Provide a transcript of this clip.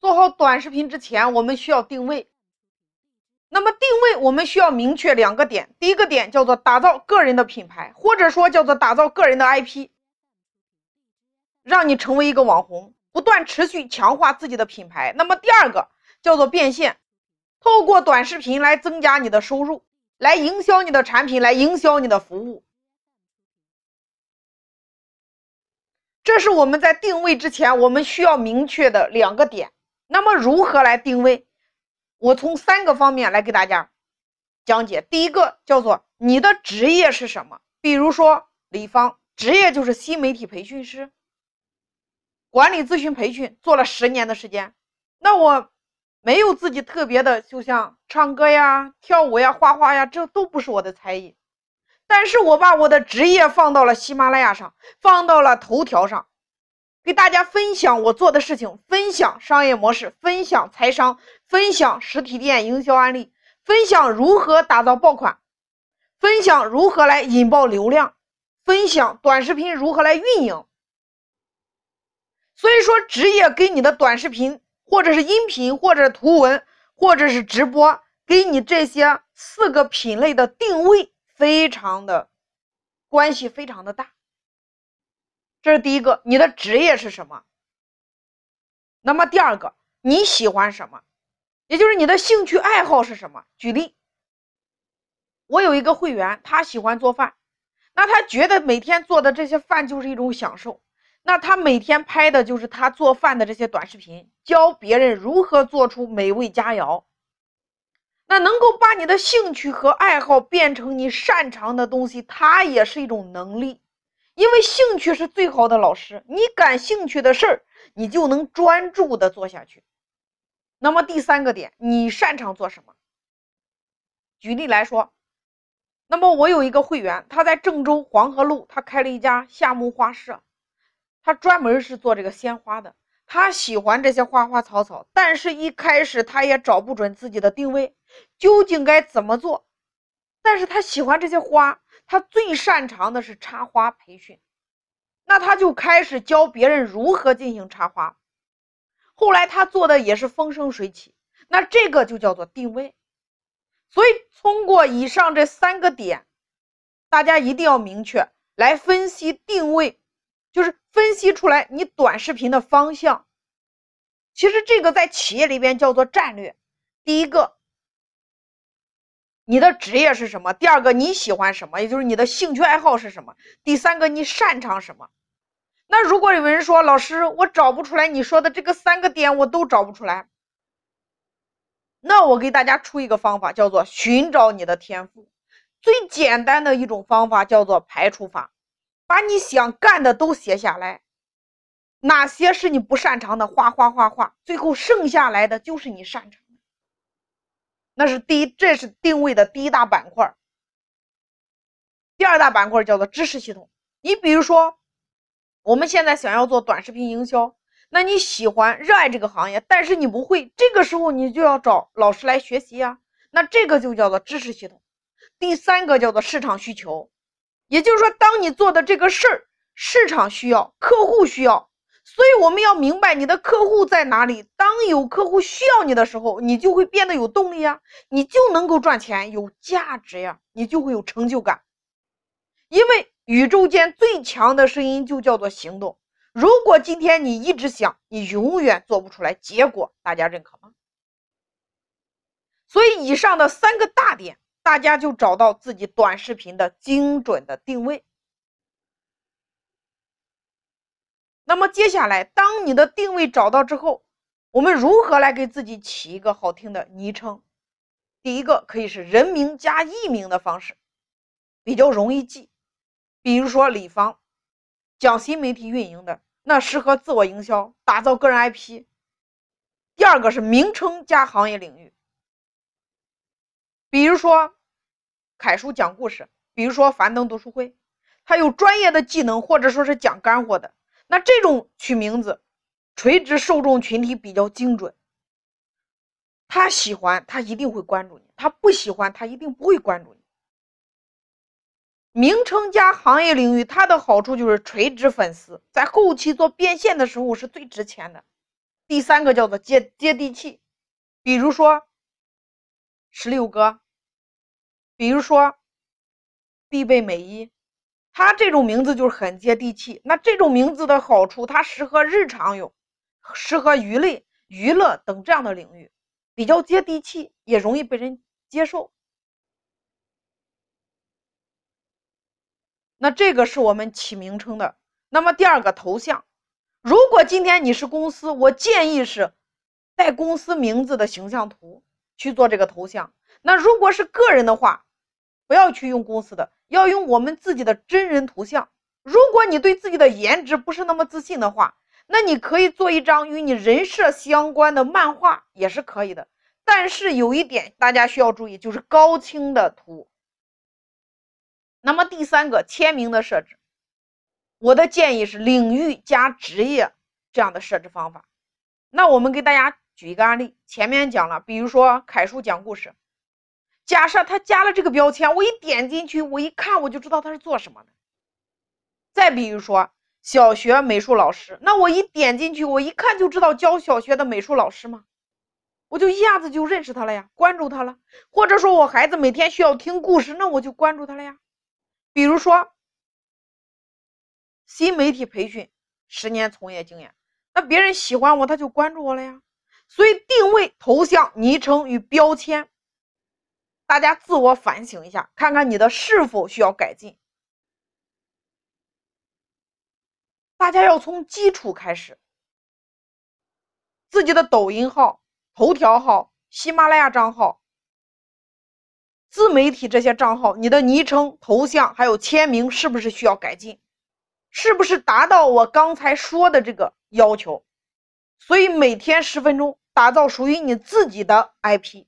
做好短视频之前，我们需要定位。那么定位，我们需要明确两个点。第一个点叫做打造个人的品牌，或者说叫做打造个人的 IP，让你成为一个网红，不断持续强化自己的品牌。那么第二个叫做变现，透过短视频来增加你的收入，来营销你的产品，来营销你的服务。这是我们在定位之前，我们需要明确的两个点。那么如何来定位？我从三个方面来给大家讲解。第一个叫做你的职业是什么？比如说李芳，职业就是新媒体培训师、管理咨询培训，做了十年的时间。那我没有自己特别的，就像唱歌呀、跳舞呀、画画呀，这都不是我的才艺。但是我把我的职业放到了喜马拉雅上，放到了头条上。给大家分享我做的事情，分享商业模式，分享财商，分享实体店营销案例，分享如何打造爆款，分享如何来引爆流量，分享短视频如何来运营。所以说，职业给你的短视频，或者是音频，或者图文，或者是直播，给你这些四个品类的定位，非常的关系非常的大。这是第一个，你的职业是什么？那么第二个，你喜欢什么？也就是你的兴趣爱好是什么？举例，我有一个会员，他喜欢做饭，那他觉得每天做的这些饭就是一种享受，那他每天拍的就是他做饭的这些短视频，教别人如何做出美味佳肴。那能够把你的兴趣和爱好变成你擅长的东西，它也是一种能力。因为兴趣是最好的老师，你感兴趣的事儿，你就能专注的做下去。那么第三个点，你擅长做什么？举例来说，那么我有一个会员，他在郑州黄河路，他开了一家夏木花市，他专门是做这个鲜花的。他喜欢这些花花草草，但是一开始他也找不准自己的定位，究竟该怎么做？但是他喜欢这些花。他最擅长的是插花培训，那他就开始教别人如何进行插花。后来他做的也是风生水起，那这个就叫做定位。所以通过以上这三个点，大家一定要明确来分析定位，就是分析出来你短视频的方向。其实这个在企业里边叫做战略。第一个。你的职业是什么？第二个，你喜欢什么？也就是你的兴趣爱好是什么？第三个，你擅长什么？那如果有人说，老师，我找不出来你说的这个三个点，我都找不出来。那我给大家出一个方法，叫做寻找你的天赋。最简单的一种方法叫做排除法，把你想干的都写下来，哪些是你不擅长的，画画画画，最后剩下来的就是你擅长。那是第一，这是定位的第一大板块。第二大板块叫做知识系统。你比如说，我们现在想要做短视频营销，那你喜欢、热爱这个行业，但是你不会，这个时候你就要找老师来学习呀。那这个就叫做知识系统。第三个叫做市场需求，也就是说，当你做的这个事儿，市场需要，客户需要。所以我们要明白你的客户在哪里。当有客户需要你的时候，你就会变得有动力呀，你就能够赚钱，有价值呀，你就会有成就感。因为宇宙间最强的声音就叫做行动。如果今天你一直想，你永远做不出来。结果大家认可吗？所以以上的三个大点，大家就找到自己短视频的精准的定位。那么接下来，当你的定位找到之后，我们如何来给自己起一个好听的昵称？第一个可以是人名加艺名的方式，比较容易记。比如说李芳，讲新媒体运营的，那适合自我营销，打造个人 IP。第二个是名称加行业领域，比如说凯叔讲故事，比如说樊登读书会，他有专业的技能，或者说是讲干货的。那这种取名字，垂直受众群体比较精准。他喜欢，他一定会关注你；他不喜欢，他一定不会关注你。名称加行业领域，它的好处就是垂直粉丝，在后期做变现的时候是最值钱的。第三个叫做接接地气，比如说十六哥，比如说必备美衣，它这种名字就是很接地气。那这种名字的好处，它适合日常用，适合娱乐、娱乐等这样的领域，比较接地气，也容易被人接受。那这个是我们起名称的。那么第二个头像。如果今天你是公司，我建议是带公司名字的形象图去做这个头像。那如果是个人的话，不要去用公司的，要用我们自己的真人图像。如果你对自己的颜值不是那么自信的话，那你可以做一张与你人设相关的漫画也是可以的。但是有一点大家需要注意，就是高清的图。那么第三个签名的设置。我的建议是领域加职业这样的设置方法。那我们给大家举一个案例，前面讲了，比如说楷书讲故事，假设他加了这个标签，我一点进去，我一看我就知道他是做什么的。再比如说小学美术老师，那我一点进去，我一看就知道教小学的美术老师吗？我就一下子就认识他了呀，关注他了。或者说我孩子每天需要听故事，那我就关注他了呀。比如说。新媒体培训十年从业经验，那别人喜欢我，他就关注我了呀。所以定位、头像、昵称与标签，大家自我反省一下，看看你的是否需要改进。大家要从基础开始，自己的抖音号、头条号、喜马拉雅账号、自媒体这些账号，你的昵称、头像还有签名是不是需要改进？是不是达到我刚才说的这个要求？所以每天十分钟，打造属于你自己的 IP。